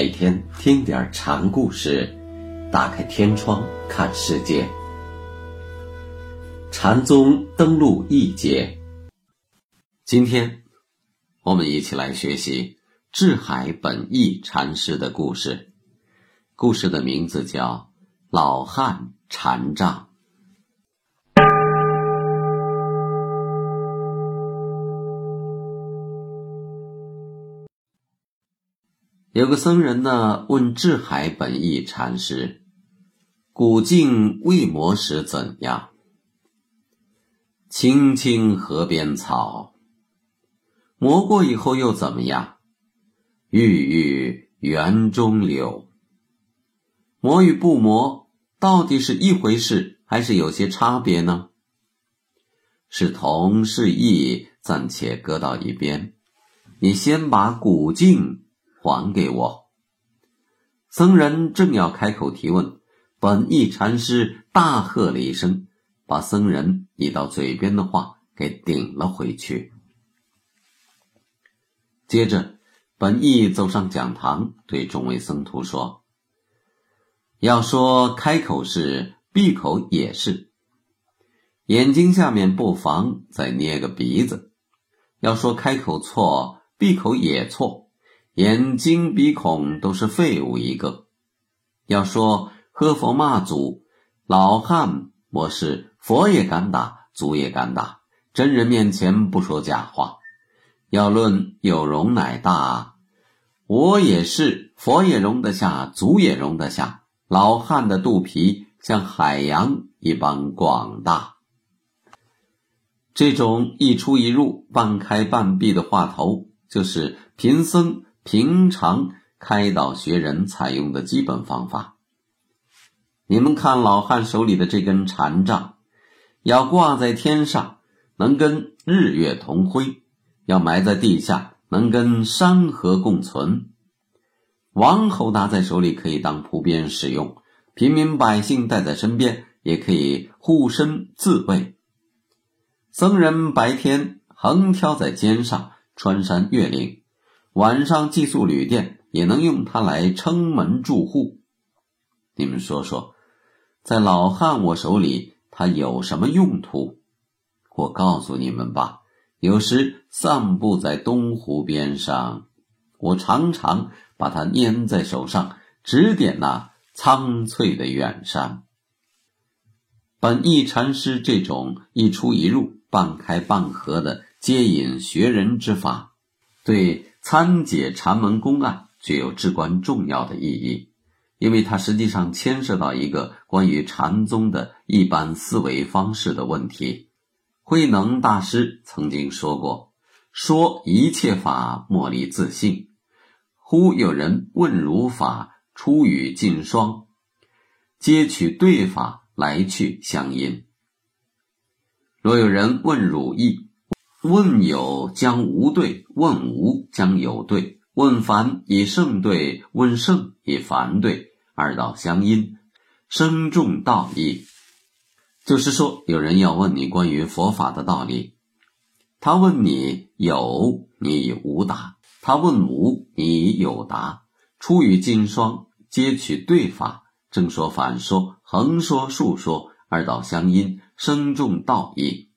每天听点禅故事，打开天窗看世界。禅宗登陆一节，今天我们一起来学习智海本义禅师的故事。故事的名字叫《老汉禅杖》。有个僧人呢，问智海本义禅师：“古镜未磨时怎样？”“青青河边草。”“磨过以后又怎么样？”“郁郁园中柳。”“磨与不磨，到底是一回事，还是有些差别呢？”“是同是异，暂且搁到一边。你先把古镜。”还给我！僧人正要开口提问，本意禅师大喝了一声，把僧人已到嘴边的话给顶了回去。接着，本意走上讲堂，对众位僧徒说：“要说开口是，闭口也是。眼睛下面不妨再捏个鼻子。要说开口错，闭口也错。”眼睛、鼻孔都是废物一个。要说喝佛骂祖，老汉我是佛也敢打，祖也敢打，真人面前不说假话。要论有容乃大，我也是佛也容得下，祖也容得下。老汉的肚皮像海洋一般广大。这种一出一入、半开半闭的话头，就是贫僧。平常开导学人采用的基本方法。你们看老汉手里的这根禅杖，要挂在天上，能跟日月同辉；要埋在地下，能跟山河共存。王侯拿在手里可以当铺边使用，平民百姓带在身边也可以护身自卫。僧人白天横挑在肩上，穿山越岭。晚上寄宿旅店也能用它来撑门住户。你们说说，在老汉我手里，它有什么用途？我告诉你们吧，有时散步在东湖边上，我常常把它拈在手上，指点那苍翠的远山。本义禅师这种一出一入、半开半合的接引学人之法，对。参解禅门公案具有至关重要的意义，因为它实际上牵涉到一个关于禅宗的一般思维方式的问题。慧能大师曾经说过：“说一切法莫离自性。”忽有人问如法，出语尽双，皆取对法来去相因。若有人问汝意。问有将无对，问无将有对，问凡以圣对，问圣以凡对，二道相因，生重道义。就是说，有人要问你关于佛法的道理，他问你有，你无答；他问无，你有答。出于金双，皆取对法，正说反说，横说竖说，二道相因，生重道义。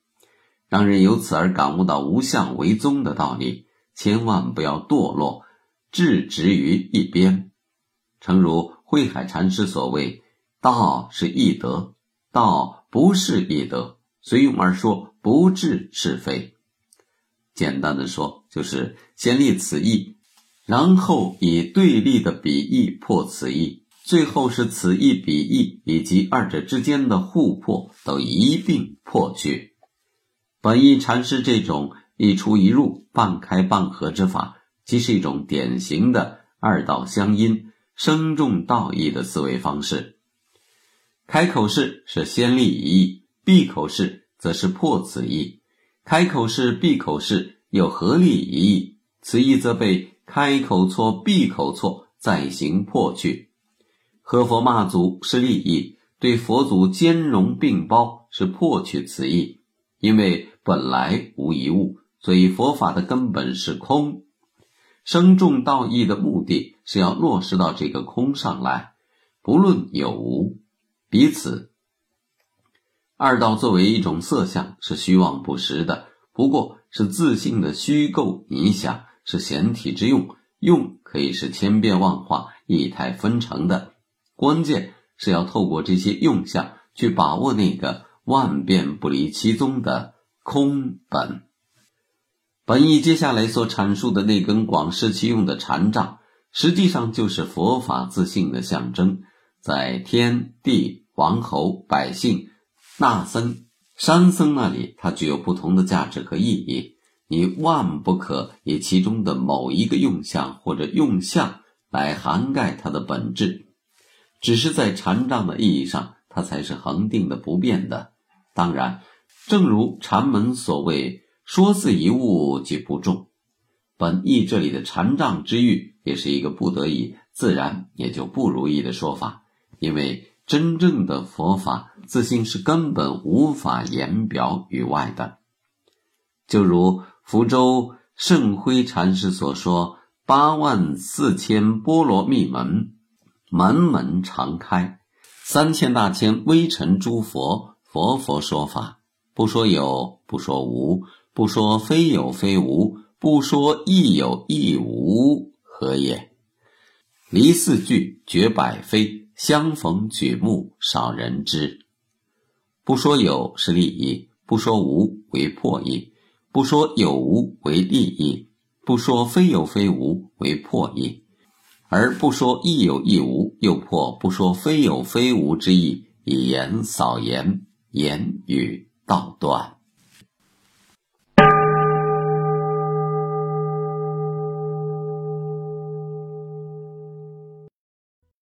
让人由此而感悟到无相为宗的道理，千万不要堕落，置之于一边。诚如慧海禅师所谓：“道是易德，道不是易德，随用而说，不治是非。”简单的说，就是先立此意，然后以对立的比义破此意，最后是此意彼意以及二者之间的互破都一并破去。本义禅师这种一出一入、半开半合之法，即是一种典型的二道相因、生重道义的思维方式。开口式是先立一义，闭口式则是破此意。开口式、闭口式又合立一义，此意则被开口错、闭口错再行破去。喝佛骂祖是立意，对佛祖兼容并包是破去此意，因为。本来无一物，所以佛法的根本是空。生重道义的目的是要落实到这个空上来，不论有无，彼此。二道作为一种色相，是虚妄不实的，不过是自信的虚构拟想，是显体之用，用可以是千变万化、异态纷呈的，关键是要透过这些用相去把握那个万变不离其宗的空本。本意接下来所阐述的那根广施其用的禅杖，实际上就是佛法自信的象征。在天地王侯百姓、那僧、山僧那里，它具有不同的价值和意义。你万不可以其中的某一个用相或者用相来涵盖它的本质。只是在禅杖的意义上，它才是恒定的、不变的。当然，正如禅门所谓。说似一物即不中，本意这里的禅杖之欲，也是一个不得已，自然也就不如意的说法。因为真正的佛法自信是根本无法言表于外的。就如福州圣辉禅师所说：“八万四千波罗蜜门，门门常开；三千大千微尘诸佛，佛佛说法，不说有，不说无。”不说非有非无，不说亦有亦无，何也？离四句，绝百非，相逢举目，少人知。不说有是利益，不说无为破译，不说有无为利益，不说非有非无为破译，而不说亦有亦无，又破不说非有非无之意，以言扫言，言语道断。